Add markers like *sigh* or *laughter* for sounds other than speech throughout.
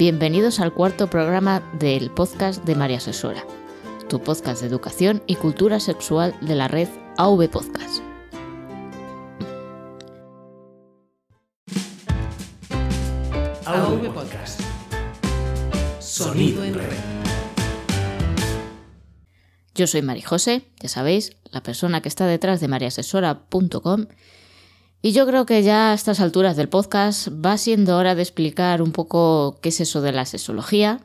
Bienvenidos al cuarto programa del podcast de María Asesora, tu podcast de educación y cultura sexual de la red AV Podcast. AV Podcast. Sonido en red. Yo soy Mari José, ya sabéis, la persona que está detrás de mariasesora.com y yo creo que ya a estas alturas del podcast va siendo hora de explicar un poco qué es eso de la sexología,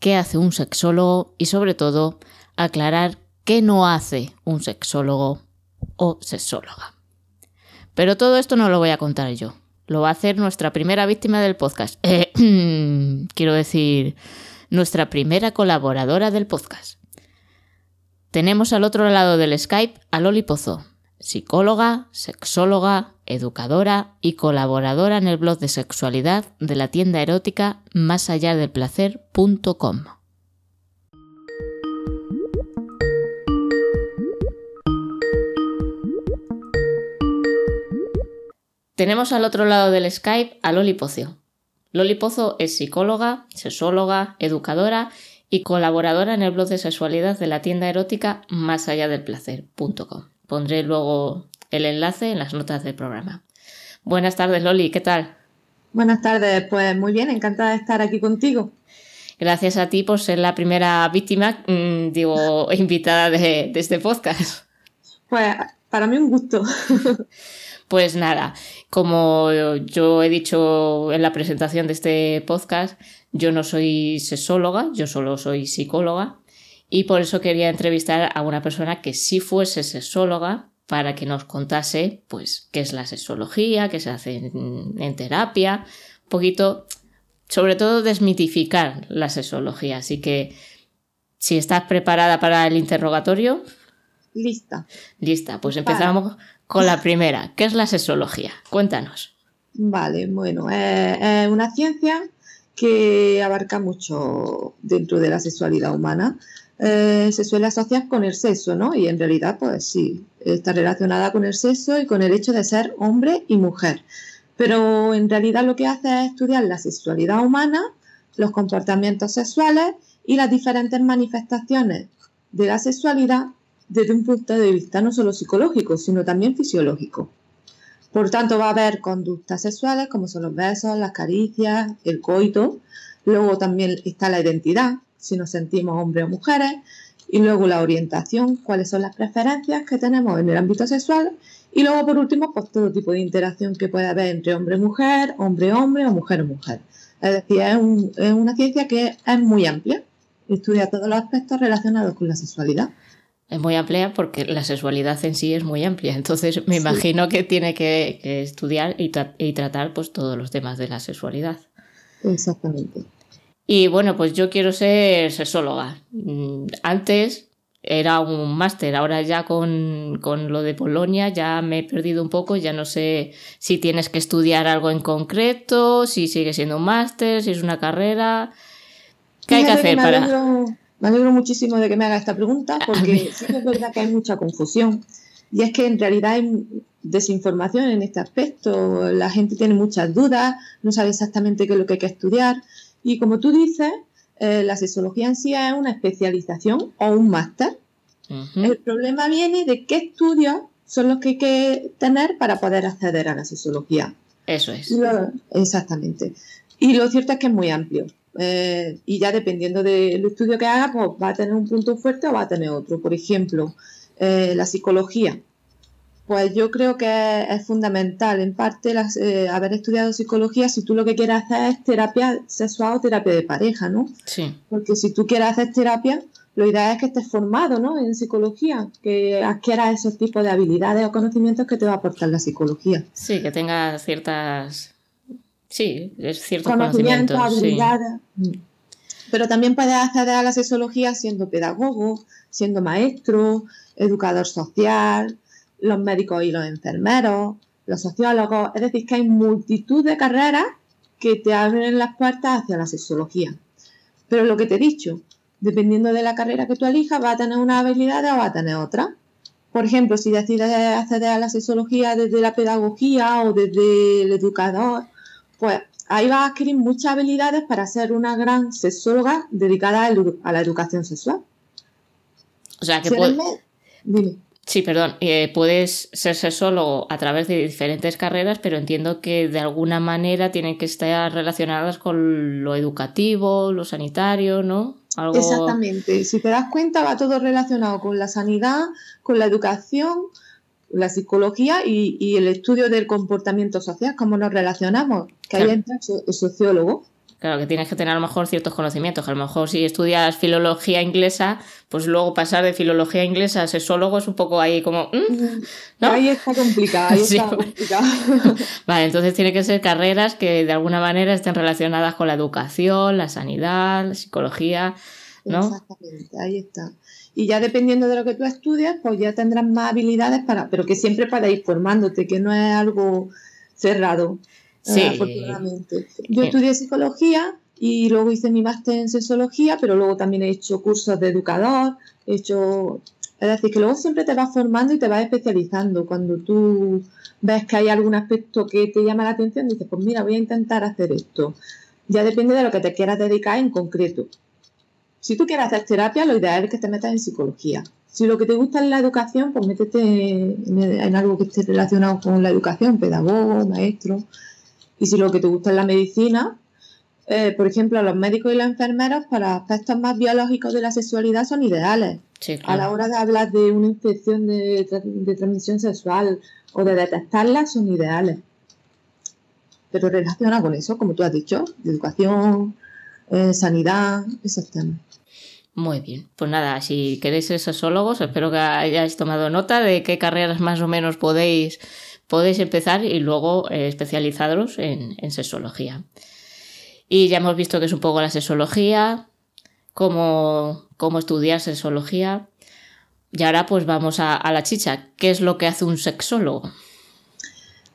qué hace un sexólogo y sobre todo aclarar qué no hace un sexólogo o sexóloga. Pero todo esto no lo voy a contar yo, lo va a hacer nuestra primera víctima del podcast. Eh, *clears throat* quiero decir, nuestra primera colaboradora del podcast. Tenemos al otro lado del Skype a Loli Pozo, psicóloga, sexóloga, educadora y colaboradora en el blog de sexualidad de la tienda erótica más allá del placer.com. Tenemos al otro lado del Skype a Loli Pozo. Loli Pozo es psicóloga, sexóloga, educadora y colaboradora en el blog de sexualidad de la tienda erótica más allá del placer.com. Pondré luego el enlace en las notas del programa. Buenas tardes, Loli, ¿qué tal? Buenas tardes, pues muy bien, encantada de estar aquí contigo. Gracias a ti por ser la primera víctima, mmm, digo, *laughs* invitada de, de este podcast. Pues para mí un gusto. *laughs* Pues nada, como yo he dicho en la presentación de este podcast, yo no soy sexóloga, yo solo soy psicóloga y por eso quería entrevistar a una persona que sí fuese sexóloga para que nos contase pues qué es la sexología, qué se hace en, en terapia, un poquito, sobre todo desmitificar la sexología. Así que si estás preparada para el interrogatorio. Lista. Lista, pues empezamos con la primera. ¿Qué es la sexología? Cuéntanos. Vale, bueno, es una ciencia que abarca mucho dentro de la sexualidad humana eh, se suele asociar con el sexo, ¿no? Y en realidad, pues sí, está relacionada con el sexo y con el hecho de ser hombre y mujer. Pero en realidad lo que hace es estudiar la sexualidad humana, los comportamientos sexuales y las diferentes manifestaciones de la sexualidad desde un punto de vista no solo psicológico, sino también fisiológico. Por tanto, va a haber conductas sexuales como son los besos, las caricias, el coito. Luego también está la identidad, si nos sentimos hombres o mujeres, y luego la orientación, cuáles son las preferencias que tenemos en el ámbito sexual, y luego por último, pues todo tipo de interacción que puede haber entre hombre y mujer, hombre hombre o mujer o mujer. Es decir, es, un, es una ciencia que es muy amplia, estudia todos los aspectos relacionados con la sexualidad. Es muy amplia porque la sexualidad en sí es muy amplia, entonces me sí. imagino que tiene que, que estudiar y, tra y tratar pues todos los temas de la sexualidad. Exactamente. Y bueno, pues yo quiero ser sexóloga. Antes era un máster, ahora ya con, con, lo de Polonia ya me he perdido un poco, ya no sé si tienes que estudiar algo en concreto, si sigue siendo un máster, si es una carrera. ¿Qué hay que hacer me para...? Alegro, me alegro muchísimo de que me haga esta pregunta *laughs* porque sí que es verdad que hay mucha confusión. Y es que en realidad hay desinformación en este aspecto, la gente tiene muchas dudas, no sabe exactamente qué es lo que hay que estudiar. Y como tú dices, eh, la sexología en sí es una especialización o un máster. Uh -huh. El problema viene de qué estudios son los que hay que tener para poder acceder a la sexología. Eso es. Lo, exactamente. Y lo cierto es que es muy amplio. Eh, y ya dependiendo del estudio que haga, pues va a tener un punto fuerte o va a tener otro. Por ejemplo, eh, la psicología. Pues yo creo que es fundamental, en parte, las, eh, haber estudiado psicología si tú lo que quieres hacer es terapia sexual o terapia de pareja, ¿no? Sí. Porque si tú quieres hacer terapia, lo ideal es que estés formado, ¿no? En psicología, que adquieras esos tipos de habilidades o conocimientos que te va a aportar la psicología. Sí, que tengas ciertas... Sí, ciertos conocimientos, conocimientos. habilidades. Sí. Pero también puedes acceder a la sexología siendo pedagogo, siendo maestro, educador social, los médicos y los enfermeros, los sociólogos, es decir, que hay multitud de carreras que te abren las puertas hacia la sexología. Pero lo que te he dicho, dependiendo de la carrera que tú elijas, va a tener una habilidad o va a tener otra. Por ejemplo, si decides acceder a la sexología desde la pedagogía o desde el educador, pues ahí vas a adquirir muchas habilidades para ser una gran sexóloga dedicada a la educación sexual. O sea, que Sí, perdón. Eh, puedes ser sexólogo a través de diferentes carreras, pero entiendo que de alguna manera tienen que estar relacionadas con lo educativo, lo sanitario, ¿no? Exactamente. Si te das cuenta, va todo relacionado con la sanidad, con la educación, la psicología y, el estudio del comportamiento social, cómo nos relacionamos, que ahí entra el sociólogo. Claro, que tienes que tener a lo mejor ciertos conocimientos. A lo mejor si estudias filología inglesa, pues luego pasar de filología inglesa a sexólogo es un poco ahí como... Mm", ahí está complicado, ahí *laughs* está complicado. *laughs* vale, entonces tiene que ser carreras que de alguna manera estén relacionadas con la educación, la sanidad, la psicología, ¿no? Exactamente, ahí está. Y ya dependiendo de lo que tú estudias, pues ya tendrás más habilidades para... Pero que siempre para ir formándote, que no es algo cerrado. Sí. afortunadamente. Yo estudié psicología y luego hice mi máster en sexología, pero luego también he hecho cursos de educador, he hecho... Es decir, que luego siempre te vas formando y te vas especializando. Cuando tú ves que hay algún aspecto que te llama la atención, dices, pues mira, voy a intentar hacer esto. Ya depende de lo que te quieras dedicar en concreto. Si tú quieres hacer terapia, lo ideal es que te metas en psicología. Si lo que te gusta es la educación, pues métete en, algo que esté relacionado con la educación, pedagogo, maestro. Y si lo que te gusta es la medicina, eh, por ejemplo, los médicos y los enfermeros para aspectos más biológicos de la sexualidad son ideales. A la hora de hablar de una infección de, transmisión sexual o de detectarla, son ideales. Pero relaciona con eso, como tú has dicho, educación, eh, sanidad, esos temas. Muy bien, pues nada, si queréis ser sexólogos, espero que hayáis tomado nota de qué carreras más o menos podéis podéis empezar y luego eh, especializaros en, sexología. Y ya hemos visto que es un poco la sexología, cómo, cómo estudiar sexología. Y ahora pues vamos a, la chicha. ¿Qué es lo que hace un sexólogo?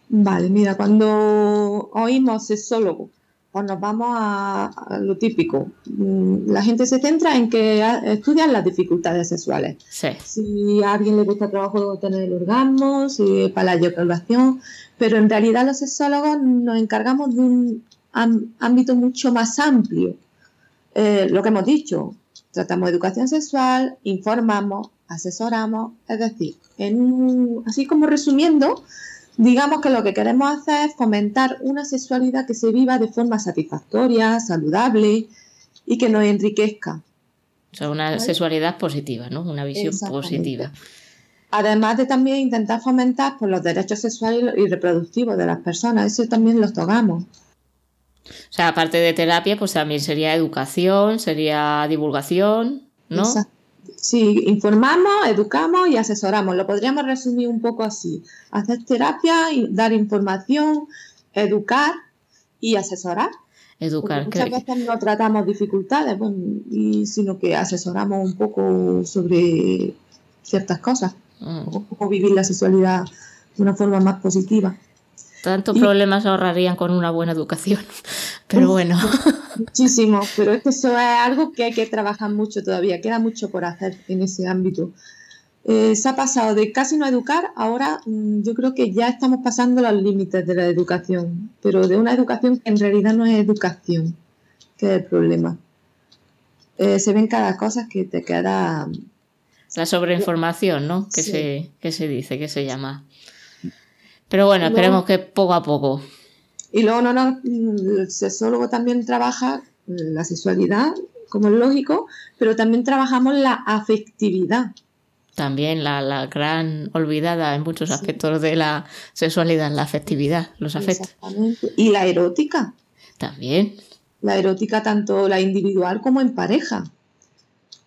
Vale, mira, cuando oímos sexólogo, pues nos vamos a, lo típico. Mm, la gente se centra en que estudian las dificultades sexuales. Si a alguien le gusta trabajo tener el orgasmo, si para la eyaculación, pero en realidad los sexólogos nos encargamos de un ámbito mucho más amplio. Eh, lo que hemos dicho, tratamos educación sexual, informamos, asesoramos, es decir, en así como resumiendo, Digamos que lo que queremos hacer es fomentar una sexualidad que se viva de forma satisfactoria, saludable y que nos enriquezca. O sea, una sexualidad positiva, ¿no? Una visión positiva. Además de también intentar fomentar pues, los derechos sexuales y reproductivos de las personas, eso también los tocamos. O sea, aparte de terapia, pues también sería educación, sería divulgación, ¿no? Exacto. Sí, informamos, educamos y asesoramos. Lo podríamos resumir un poco así. Hacer terapia, dar información, educar y asesorar. Educar. muchas veces no tratamos dificultades, sino que asesoramos un poco sobre ciertas cosas. Mm. O, vivir la sexualidad de una forma más positiva. Tantos problemas ahorrarían con una buena educación. *laughs* Pero bueno. Muchísimo, pero es que eso es algo que hay que trabajar mucho todavía, queda mucho por hacer en ese ámbito. Eh, se ha pasado de casi no educar, ahora mm, yo creo que ya estamos pasando los límites de la educación, pero de una educación que en realidad no es educación, que es el problema. Eh, se ven cada cosa que te queda... La sobreinformación, ¿no? Que, se, que se dice, que se llama. Pero bueno, esperemos que poco a poco. Y luego no, no, el sexólogo también trabaja la sexualidad, como es lógico, pero también trabajamos la afectividad. También la, gran olvidada en muchos aspectos de la sexualidad, la afectividad, los afectos. Exactamente. Y la erótica. También. La erótica tanto la individual como en pareja.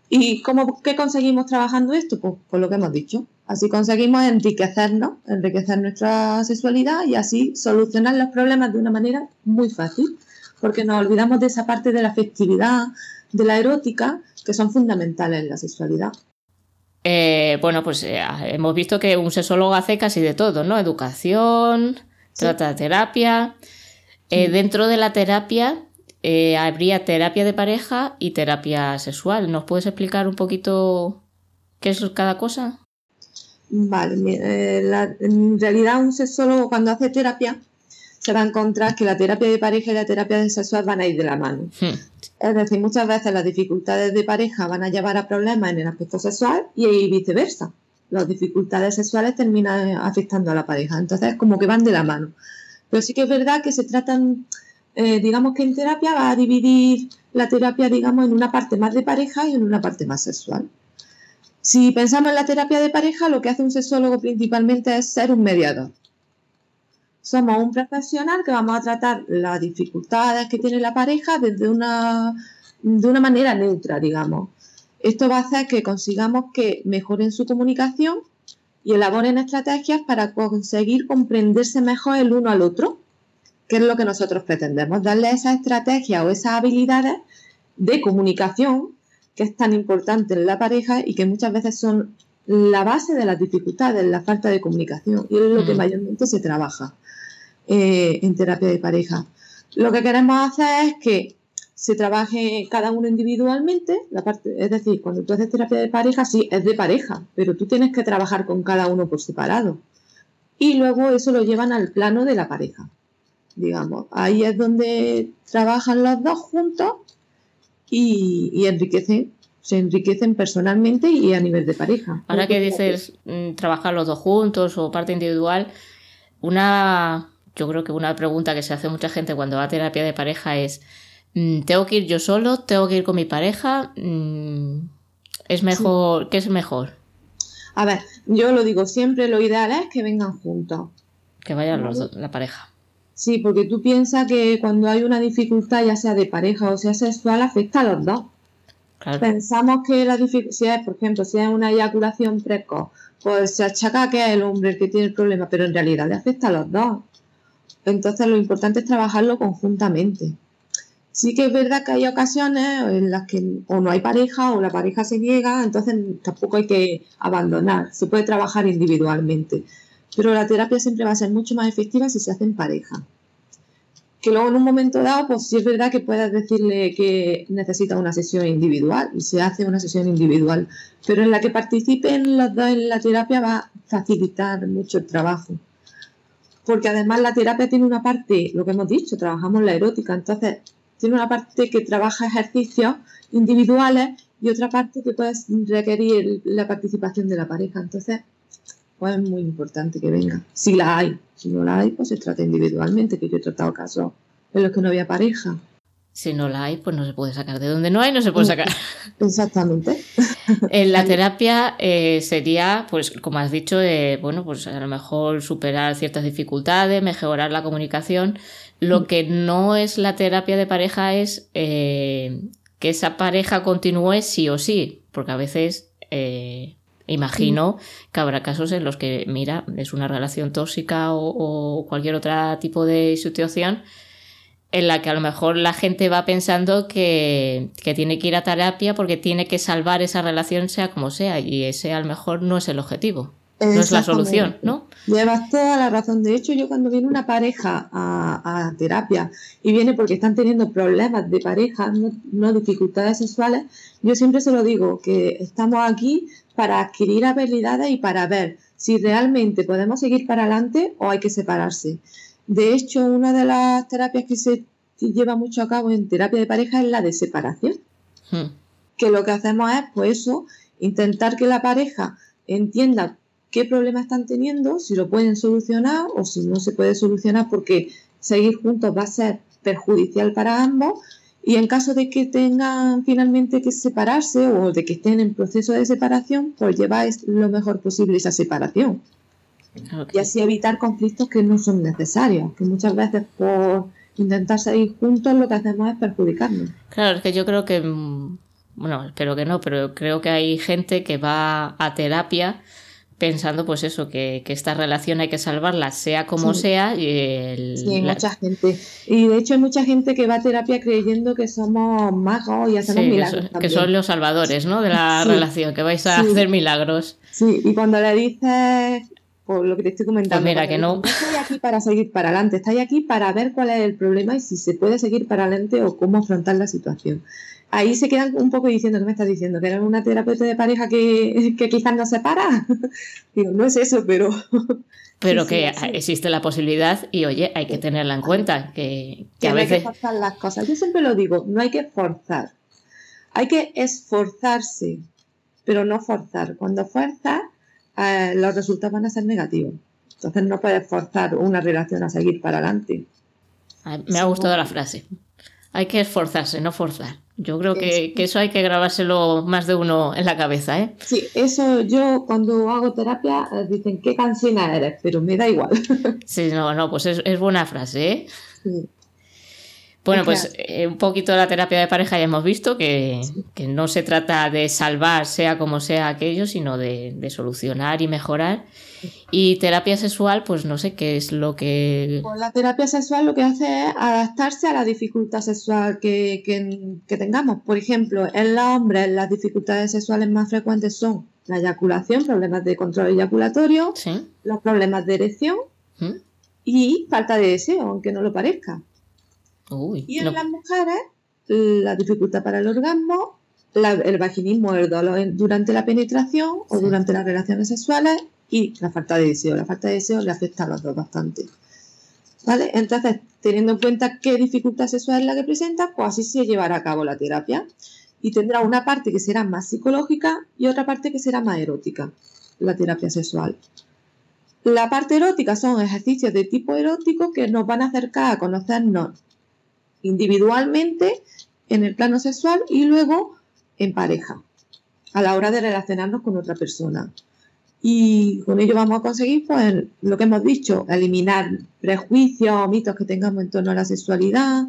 ¿Y cómo, qué conseguimos trabajando esto? Pues por lo que hemos dicho, Así conseguimos enriquecernos, enriquecer nuestra sexualidad y así solucionar los problemas de una manera muy fácil, porque nos olvidamos de esa parte de la afectividad, de la erótica, que son fundamentales en la sexualidad. Eh, bueno, pues eh, hemos visto que un sexólogo hace casi de todo, ¿no? Educación, trata de terapia. Eh, dentro de la terapia habría terapia de pareja y terapia sexual. ¿Nos puedes explicar un poquito qué es cada cosa? Vale, eh, en realidad un sexólogo cuando hace terapia se va a encontrar que la terapia de pareja y la terapia sexual van a ir de la mano. Hmm. Es decir, muchas veces las dificultades de pareja van a llevar a problemas en el aspecto sexual y viceversa. Las dificultades sexuales terminan afectando a la pareja. Entonces, como que van de la mano. Pero sí que es verdad que se tratan, eh, digamos que en terapia va a dividir la terapia, digamos, en una parte más de pareja y en una parte más sexual. Si pensamos en la terapia de pareja, lo que hace un sexólogo principalmente es ser un mediador. Somos un profesional que vamos a tratar las dificultades que tiene la pareja desde una, de una manera neutra, digamos. Esto va a hacer que consigamos que mejoren su comunicación y elaboren estrategias para conseguir comprenderse mejor el uno al otro, que es lo que nosotros pretendemos, darle esa estrategia o esas habilidades de comunicación que es tan importante en la pareja y que muchas veces son la base de las dificultades, la falta de comunicación, y es lo que mayormente se trabaja eh, en terapia de pareja. Lo que queremos hacer es que se trabaje cada uno individualmente, la parte, es decir, cuando tú haces terapia de pareja, sí, es de pareja, pero tú tienes que trabajar con cada uno por separado. Y luego eso lo llevan al plano de la pareja, digamos. Ahí es donde trabajan los dos juntos y, enriquecen, se enriquecen personalmente y a nivel de pareja. Ahora que dices mm, trabajar los dos juntos o parte individual, una, yo creo que una pregunta que se hace mucha gente cuando va a terapia de pareja es, mm, ¿tengo que ir yo solo? ¿Tengo que ir con mi pareja? Mm, ¿Es mejor? ¿Qué es mejor? A ver, yo lo digo siempre, lo ideal es que vengan juntos. Que vayan los dos, la pareja. Sí, porque tú piensas que cuando hay una dificultad, ya sea de pareja o sea sexual, afecta a los dos. Pensamos que la dificultad, por ejemplo, si es una eyaculación precoz, pues se achaca que es el hombre el que tiene el problema, pero en realidad le afecta a los dos. Entonces lo importante es trabajarlo conjuntamente. Sí que es verdad que hay ocasiones en las que o no hay pareja o la pareja se niega, entonces tampoco hay que abandonar, se puede trabajar individualmente. Pero la terapia siempre va a ser mucho más efectiva si se hace en pareja. Que luego en un momento dado, pues sí es verdad que puedes decirle que necesita una sesión individual y se hace una sesión individual, pero en la que participen los dos en la terapia va a facilitar mucho el trabajo. Porque además la terapia tiene una parte, lo que hemos dicho, trabajamos la erótica, entonces tiene una parte que trabaja ejercicios individuales y otra parte que puede requerir la participación de la pareja. Entonces, pues es muy importante que venga. Si la hay, si no la hay, pues se trata individualmente, que yo he tratado casos en los que no había pareja. Si no la hay, pues no se puede sacar. De donde no hay, no se puede mm, sacar. *laughs* Exactamente. *laughs* en la *laughs* terapia eh, sería, pues como has dicho, eh, bueno, pues a lo mejor superar ciertas dificultades, mejorar la comunicación. Lo mm. que no es la terapia de pareja es eh, que esa pareja continúe sí o sí, porque a veces Imagino que habrá casos en los que, mira, es una relación tóxica o, cualquier otro tipo de situación en la que a lo mejor la gente va pensando que, tiene que ir a terapia porque tiene que salvar esa relación sea como sea y ese a lo mejor no es el objetivo. No es la solución, ¿no? Llevas toda la razón. De hecho, yo cuando viene una pareja a, terapia y viene porque están teniendo problemas de pareja, no, no, dificultades sexuales, yo siempre se lo digo, que estamos aquí para adquirir habilidades y para ver si realmente podemos seguir para adelante o hay que separarse. De hecho, una de las terapias que se lleva mucho a cabo en terapia de pareja es la de separación. Hmm. Que lo que hacemos es, pues eso, intentar que la pareja entienda qué problemas están teniendo, si lo pueden solucionar o si no se puede solucionar porque seguir juntos va a ser perjudicial para ambos y en caso de que tengan finalmente que separarse o de que estén en proceso de separación, pues lleváis lo mejor posible esa separación. Y así evitar conflictos que no son necesarios, que muchas veces por intentar seguir juntos lo que hacemos es perjudicarnos. Claro, es que yo creo que, mm, bueno, espero que no, pero creo que hay gente que va a terapia pensando pues eso, que, esta relación hay que salvarla sea como sea. Y el, sí, mucha gente. Y de hecho hay mucha gente que va a terapia creyendo que somos magos y hacemos milagros. Que, son los salvadores ¿no? de la relación, que vais a hacer milagros. Sí, y cuando le dices por lo que te estoy comentando. Pues mira que no. estoy aquí para seguir para adelante, estoy aquí para ver cuál es el problema y si se puede seguir para adelante o cómo afrontar la situación. Ahí se quedan un poco diciendo, ¿qué me estás diciendo? ¿Que eres una terapeuta de pareja que, que quizás no se para? *laughs* Digo, no es eso, pero... *laughs* Pero que existe la posibilidad y oye, hay que tenerla en cuenta, que, que, a veces... hay que forzar las cosas. Yo siempre lo digo, no hay que forzar. Hay que esforzarse, pero no forzar. Cuando fuerzas, eh, los resultados van a ser negativos. Entonces no puedes forzar una relación a seguir para adelante. Me ha gustado la frase. Hay que esforzarse, no forzar. Yo creo que, eso hay que grabárselo más de uno en la cabeza, ¿eh? Sí, eso yo cuando hago terapia eh, dicen qué cansina eres, pero me da igual. Sí, no, no, pues es, es buena frase, ¿eh? Sí. Bueno, pues eh, un poquito de la terapia de pareja ya hemos visto que, no se trata de salvar sea como sea aquello, sino de, solucionar y mejorar. Y terapia sexual, pues no sé qué es lo que... Pues la terapia sexual lo que hace es adaptarse a la dificultad sexual que, tengamos. Por ejemplo, en los hombres las dificultades sexuales más frecuentes son la eyaculación, problemas de control eyaculatorio, los problemas de erección ¿Mm? y falta de deseo, aunque no lo parezca y en las mujeres, la dificultad para el orgasmo, el vaginismo, el dolor durante la penetración o durante las relaciones sexuales y la falta de deseo. La falta de deseo le afecta a los dos bastante. ¿Vale? Entonces, teniendo en cuenta qué dificultad sexual es la que presenta, pues así se llevará a cabo la terapia. Y tendrá una parte que será más psicológica y otra parte que será más erótica, la terapia sexual. La parte erótica son ejercicios de tipo erótico que nos van a acercar a conocernos individualmente en el plano sexual y luego en pareja, a la hora de relacionarnos con otra persona. Y con ello vamos a conseguir, pues, lo que hemos dicho, eliminar prejuicios o mitos que tengamos en torno a la sexualidad,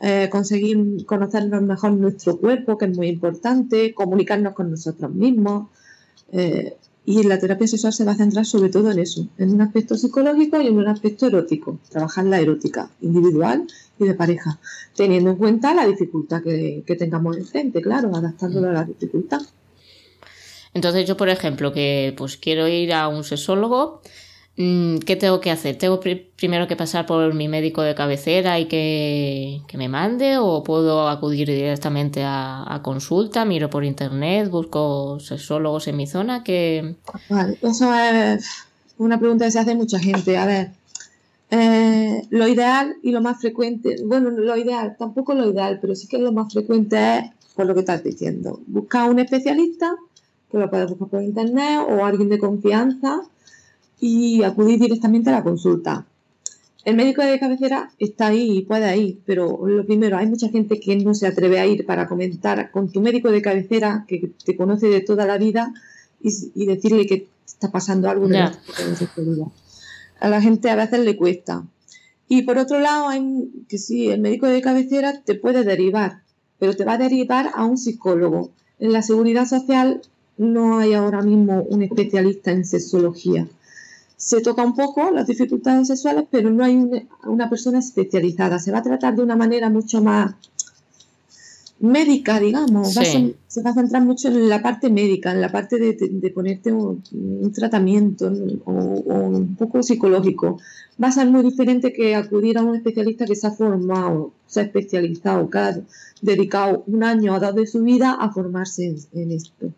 eh, conseguir conocernos mejor nuestro cuerpo, que es muy importante, comunicarnos con nosotros mismos. Eh, y la terapia sexual se va a centrar sobre todo en eso, en un aspecto psicológico y en un aspecto erótico, trabajar la erótica individual y de pareja, teniendo en cuenta la dificultad que, que tengamos enfrente, claro, adaptándolo a la dificultad. Entonces yo, por ejemplo, que pues quiero ir a un sexólogo, ¿qué tengo que hacer? ¿Tengo primero que pasar por mi médico de cabecera y que, me mande? ¿O puedo acudir directamente a, consulta? Miro por internet, busco sexólogos en mi zona. Que... Vale, eso es una pregunta que se hace mucha gente. A ver, eh, lo ideal y lo más frecuente, bueno, lo ideal, tampoco lo ideal, pero sí que lo más frecuente es, por lo que estás diciendo, buscar un especialista, que lo puedes buscar por internet o alguien de confianza y acudir directamente a la consulta. El médico de cabecera está ahí y puede ir, pero lo primero, hay mucha gente que no se atreve a ir para comentar con tu médico de cabecera, que te conoce de toda la vida, y, decirle que está pasando algo de a la gente a veces le cuesta. Y por otro lado, hay, que sí, el médico de cabecera te puede derivar, pero te va a derivar a un psicólogo. En la seguridad social no hay ahora mismo un especialista en sexología. Se toca un poco las dificultades sexuales, pero no hay una persona especializada. Se va a tratar de una manera mucho más médica, digamos. se va a centrar mucho en la parte médica, en la parte de, ponerte un, tratamiento o, un poco psicológico. Va a ser muy diferente que acudir a un especialista que se ha formado, se ha especializado, que ha dedicado un año o dos de su vida a formarse en, esto.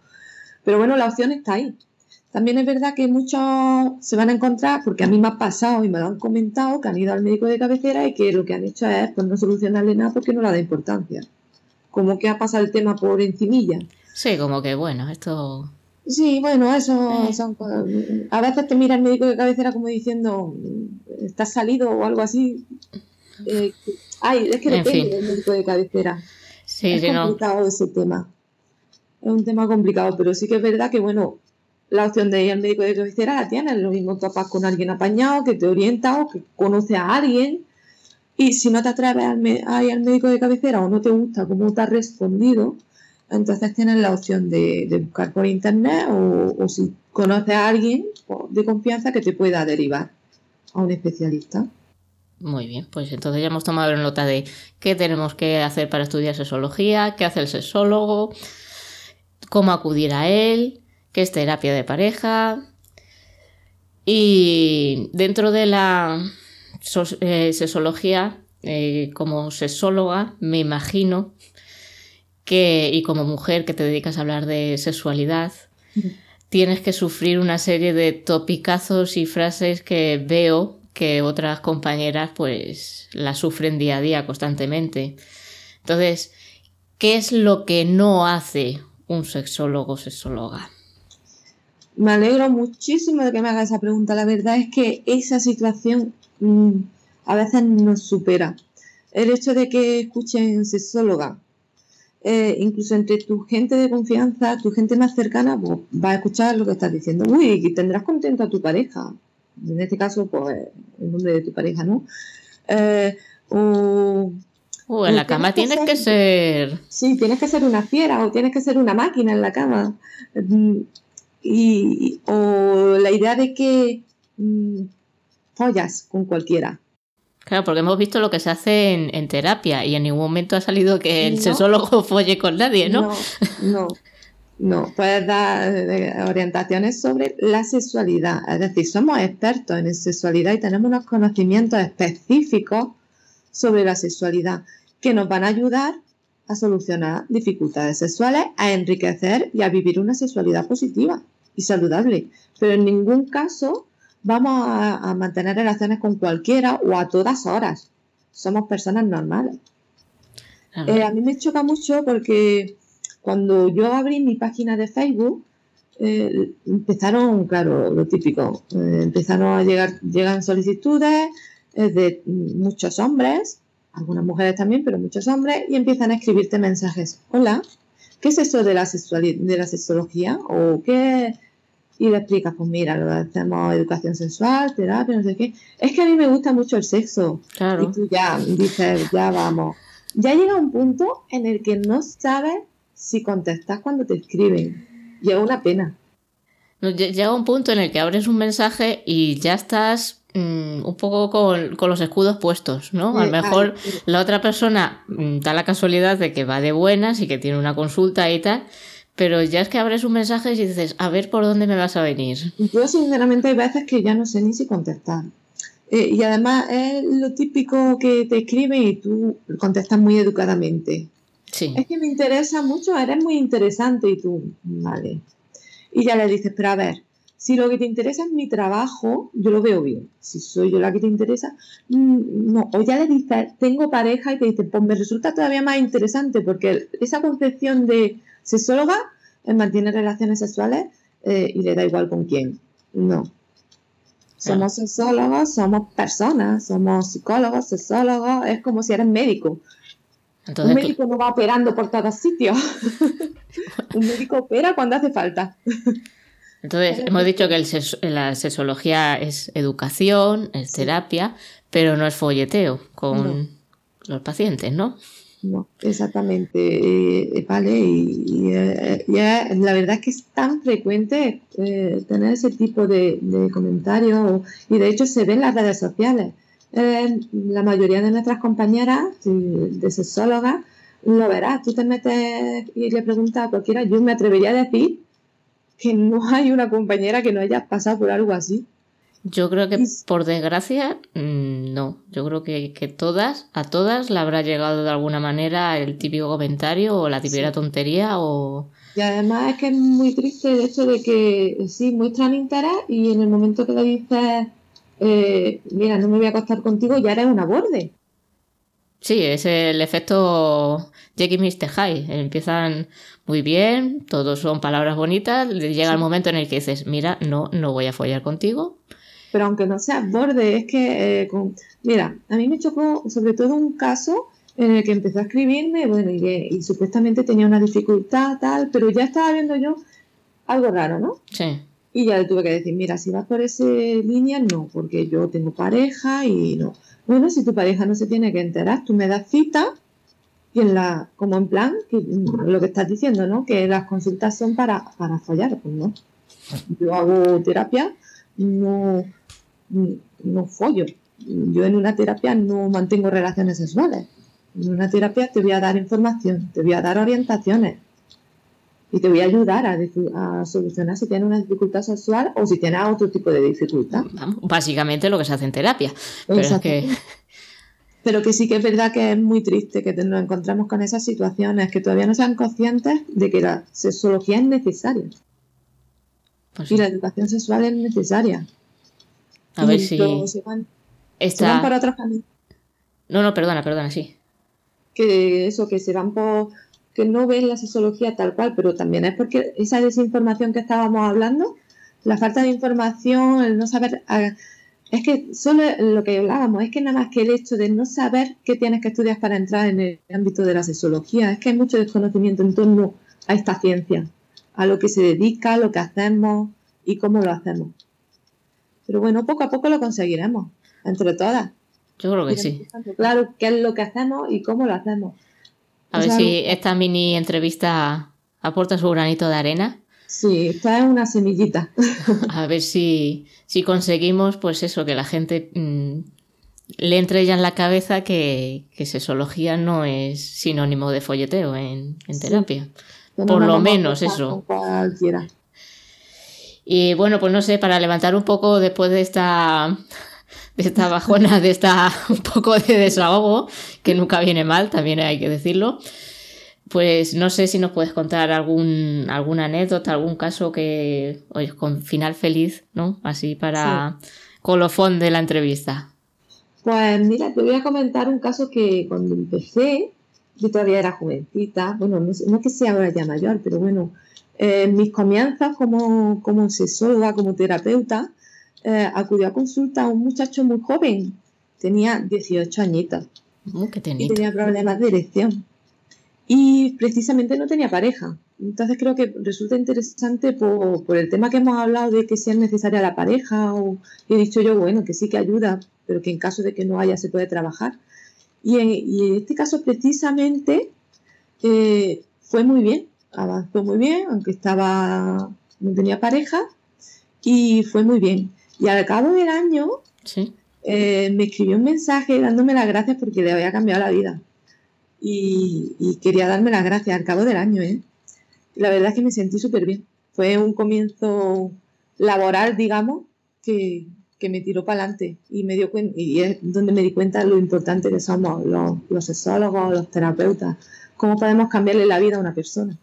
Pero bueno, la opción está ahí. También es verdad que muchos se van a encontrar, porque a mí me ha pasado y me lo han comentado, que han ido al médico de cabecera y que lo que han hecho es pues, no solucionarle nada porque no le da importancia como que ha pasado el tema por encimilla. Sí, como que bueno, esto... Sí, bueno, eso eh. A veces te mira el médico de cabecera como diciendo, ¿estás salido o algo así? Eh, ay, es que depende del médico de cabecera. Sí, es complicado ese tema. Es un tema complicado, pero sí que es verdad que, bueno, la opción de ir al médico de cabecera la tienes. Lo mismo topas con alguien apañado que te orienta o que conoce a alguien y si no te atreves a ir al médico de cabecera o no te gusta cómo te ha respondido, entonces tienes la opción de, buscar por internet o, si conoces a alguien de confianza que te pueda derivar a un especialista. Muy bien, pues entonces ya hemos tomado nota de qué tenemos que hacer para estudiar sexología, qué hace el sexólogo, cómo acudir a él, qué es terapia de pareja, Y dentro de la eh, sexología, eh, como sexóloga, me imagino que, y como mujer que te dedicas a hablar de sexualidad, tienes que sufrir una serie de topicazos y frases que veo que otras compañeras pues las sufren día a día constantemente. Entonces, ¿qué es lo que no hace un sexólogo o sexóloga? Me alegro muchísimo de que me haga esa pregunta. La verdad es que esa situación mm, a veces nos supera. El hecho de que escuchen sexóloga, eh, incluso entre tu gente de confianza, tu gente más cercana, pues va a escuchar lo que estás diciendo. Uy, tendrás contento a tu pareja. En este caso, pues el nombre de tu pareja, ¿no? Eh, o, en la cama tienes que ser... Sí, tienes que ser una fiera o tienes que ser una máquina en la cama. Y, o la idea de que mm, follas con cualquiera. Claro, porque hemos visto lo que se hace en, terapia y en ningún momento ha salido que el sexólogo *laughs* folle con nadie, ¿no? No, no. No, puedes dar eh, orientaciones sobre la sexualidad. Es decir, somos expertos en sexualidad y tenemos unos conocimientos específicos sobre la sexualidad que nos van a ayudar a solucionar dificultades sexuales, a enriquecer y a vivir una sexualidad positiva y saludable. Pero en ningún caso vamos a, mantener relaciones con cualquiera o a todas horas. Somos personas normales. Eh, a mí me choca mucho porque cuando yo abrí mi página de Facebook, eh, empezaron, claro, lo típico, eh, empezaron a llegar, llegan solicitudes de muchos hombres algunas mujeres también, pero muchos hombres, y empiezan a escribirte mensajes. Hola, ¿qué es eso de la, de la sexología? ¿O qué? Y le explicas, pues mira, lo hacemos educación sexual, terapia, no sé qué. Es que a mí me gusta mucho el sexo. Y tú ya dices, ya vamos. Ya llega un punto en el que no sabes si contestas cuando te escriben. Y es una pena. Llega un punto en el que abres un mensaje y ya estás Mm, un poco con, los escudos puestos, ¿no? A lo mejor la otra persona mm, da la casualidad de que va de buenas y que tiene una consulta y tal, pero ya es que abres un mensaje y dices, a ver por dónde me vas a venir. Yo sinceramente hay veces que ya no sé ni si contestar. Eh, y además es lo típico que te escriben y tú contestas muy educadamente. Sí. Es que me interesa mucho, eres muy interesante y tú, vale. Y ya le dices, pero a ver, si lo que te interesa es mi trabajo, yo lo veo bien. Si soy yo la que te interesa, mm, no. O ya le dices, tengo pareja y te dice, pues me resulta todavía más interesante porque esa concepción de sexóloga es mantener relaciones sexuales eh, y le da igual con quién. No. Somos sexólogos, somos personas, somos psicólogos, sexólogos, es como si eres médico. un médico no va operando por todos sitios. *laughs* un médico opera cuando hace falta. Entonces, hemos dicho que la sexología es educación, es terapia, pero no es folleteo con los pacientes, ¿no? No, exactamente, eh, vale, y, eh, la verdad es que es tan frecuente eh, tener ese tipo de, comentarios y de hecho se ve en las redes sociales. la mayoría de nuestras compañeras de sexólogas lo verás, tú te metes y le preguntas a cualquiera, yo me atrevería a decir que no hay una compañera que no haya pasado por algo así. Yo creo que por desgracia mm, no. Yo creo que, todas, a todas le habrá llegado de alguna manera el típico comentario o la típica tontería o... Y además es que es muy triste el hecho de que sí, muestran interés y en el momento que le dices, eh, mira, no me voy a acostar contigo, ya eres una borde. Sí, es el efecto Jackie Mr. High. Empiezan muy bien, todos son palabras bonitas, llega el momento en el que dices, mira, no, no voy a follar contigo. Pero aunque no seas borde, es que, eh, mira, a mí me chocó sobre todo un caso en el que empezó a escribirme, bueno, y, supuestamente tenía una dificultad, tal, pero ya estaba viendo yo algo raro, ¿no? Sí. Y ya le tuve que decir, mira, si vas por esa línea, no, porque yo tengo pareja y no. Bueno, si tu pareja no se tiene que enterar, tú me das cita y en la, como en plan, lo que estás diciendo, ¿no? Que las consultas son para, para follar, pues no. Yo hago terapia, no, no follo. Yo en una terapia no mantengo relaciones sexuales. En una terapia te voy a dar información, te voy a dar orientaciones. y te voy a ayudar a, solucionar si tienes una dificultad sexual o si tienes otro tipo de dificultad. básicamente lo que se hace en terapia. Pero, que... *laughs* pero que sí que es verdad que es muy triste que nos encontramos con esas situaciones, que todavía no sean conscientes de que la sexología es necesaria. Pues y la educación sexual es necesaria. A ver si... Se van, para otros caminos. No, no, perdona, perdona, sí. Que eso, que se van por que no ven la sexología tal cual, pero también es porque esa desinformación que estábamos hablando, la falta de información, el no saber... Es que solo lo que hablábamos, es que nada más que el hecho de no saber qué tienes que estudiar para entrar en el ámbito de la sexología, es que hay mucho desconocimiento en torno a esta ciencia, a lo que se dedica, a lo que hacemos y cómo lo hacemos. Pero bueno, poco a poco lo conseguiremos, entre todas. Yo creo que sí. Claro, qué es lo que hacemos y cómo lo hacemos. A ver si esta mini entrevista aporta su granito de arena. Sí, esta es una semillita. *laughs* A ver si, si conseguimos, pues eso, que la gente mm, le entre ya en la cabeza que, que sexología no es sinónimo de folleteo en, terapia. Por lo menos eso. Y bueno, pues no sé, para levantar un poco después de esta de esta bajona, de esta *laughs* un poco de desahogo, que nunca viene mal, también hay que decirlo. Pues no sé si nos puedes contar algún, alguna anécdota, algún caso que, oye, con final feliz, ¿no? Así para colofón de la entrevista. Pues mira, te voy a comentar un caso que cuando empecé, yo todavía era jovencita, bueno, no, es que sea ahora ya mayor, pero bueno, en mis comienzos como, como sexóloga, como terapeuta, eh, acudió a consulta a un muchacho muy joven, tenía 18 añitos. Oh, y tenía problemas de erección. Y precisamente no tenía pareja. Entonces creo que resulta interesante por, el tema que hemos hablado de que sea necesaria la pareja. O, he dicho yo, bueno, que sí que ayuda, pero que en caso de que no haya se puede trabajar. Y en, este caso precisamente eh, fue muy bien, avanzó muy bien, aunque estaba no tenía pareja, y fue muy bien. Y al cabo del año eh, me escribió un mensaje dándome las gracias porque le había cambiado la vida. Y, quería darme las gracias al cabo del año. ¿eh? La verdad es que me sentí súper bien. Fue un comienzo laboral, digamos, que, me tiró para adelante y me dio y es donde me di cuenta lo importante que somos los, los sexólogos, los terapeutas, cómo podemos cambiarle la vida a una persona.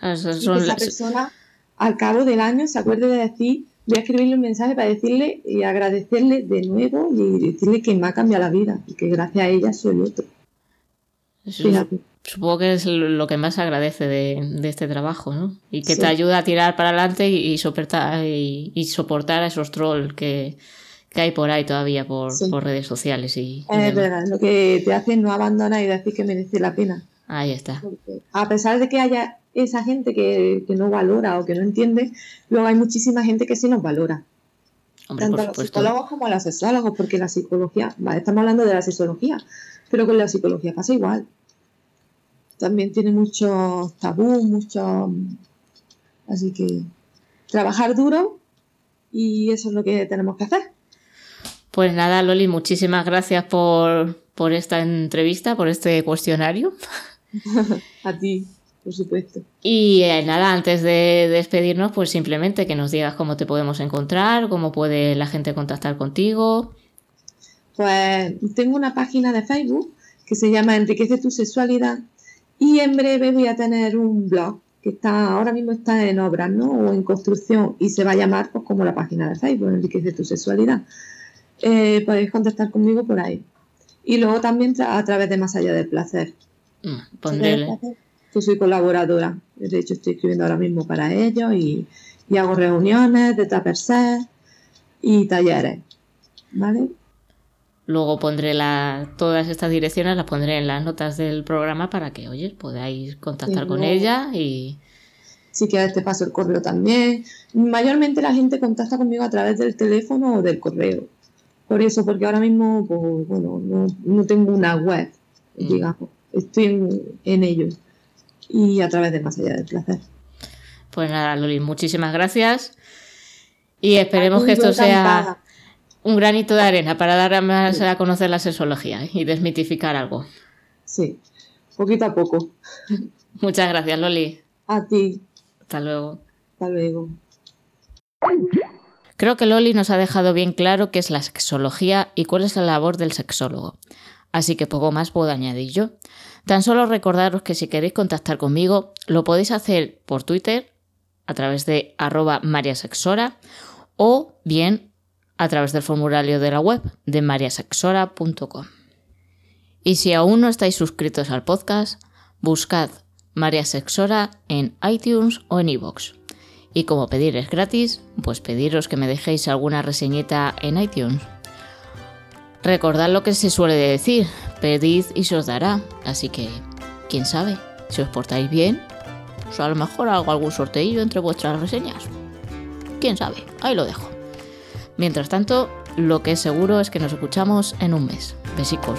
Y que esa persona al cabo del año se acuerde de decir voy a escribirle un mensaje para decirle y agradecerle de nuevo y decirle que me ha cambiado la vida y que gracias a ella soy otro. supongo que es lo que más agradece de, este trabajo, ¿no? Y que te ayuda a tirar para adelante y, soportar, y, soportar a esos trolls que, hay por ahí todavía por, redes sociales. Y, es verdad, lo que te hace no abandonar y decir que merece la pena. Ahí está. a pesar de que haya esa gente que, no valora o que no entiende, luego hay muchísima gente que sí nos valora. Tanto los psicólogos como los sexólogos, porque la psicología, estamos hablando de la psicología, pero con la psicología pasa igual. También tiene muchos tabú, mucho... Así que trabajar duro y eso es lo que tenemos que hacer. Pues nada, Loli, muchísimas gracias por, por esta entrevista, por este cuestionario. *laughs* A ti por supuesto. Y eh, nada, antes de despedirnos, pues simplemente que nos digas cómo te podemos encontrar, cómo puede la gente contactar contigo. Pues tengo una página de Facebook que se llama Enriquece tu sexualidad y en breve voy a tener un blog que está ahora mismo está en obras, ¿no? O en construcción y se va a llamar pues como la página de Facebook Enriquece tu sexualidad. Eh, podéis contactar conmigo por ahí. Y luego también a través de Más allá del placer. Mm, pondré, yo soy colaboradora, de hecho estoy escribiendo ahora mismo para ellos y, hago reuniones de tapercer y talleres, ¿vale? Luego pondré la, todas estas direcciones, las pondré en las notas del programa para que, oye, podáis contactar con ella y... Si quieres te paso el correo también. Mayormente la gente contacta conmigo a través del teléfono o del correo. Por eso, porque ahora mismo, pues, bueno, no, tengo una web, mm. digamos. Estoy en, en ello y a través de Más allá del placer. Pues nada, Loli, muchísimas gracias y esperemos que esto sea un granito de arena para dar más a conocer la sexología y desmitificar algo. Sí, poquito a poco. Muchas gracias, Loli. A ti. Hasta luego. Hasta luego. Creo que Loli nos ha dejado bien claro qué es la sexología y cuál es la labor del sexólogo. Así que poco más puedo añadir yo. Tan solo recordaros que si queréis contactar conmigo, lo podéis hacer por Twitter a través de arroba mariasexora o bien a través del formulario de la web de mariasexora.com. Y si aún no estáis suscritos al podcast, buscad María Sexora en iTunes o en iVoox. Y como pedir es gratis, pues pediros que me dejéis alguna reseñeta en iTunes. Recordad lo que se suele decir, pedid y se os dará, así que, quién sabe, si os portáis bien, pues a lo mejor hago algún sorteillo entre vuestras reseñas. Quién sabe, ahí lo dejo. Mientras tanto, lo que es seguro es que nos escuchamos en un mes. Besicos.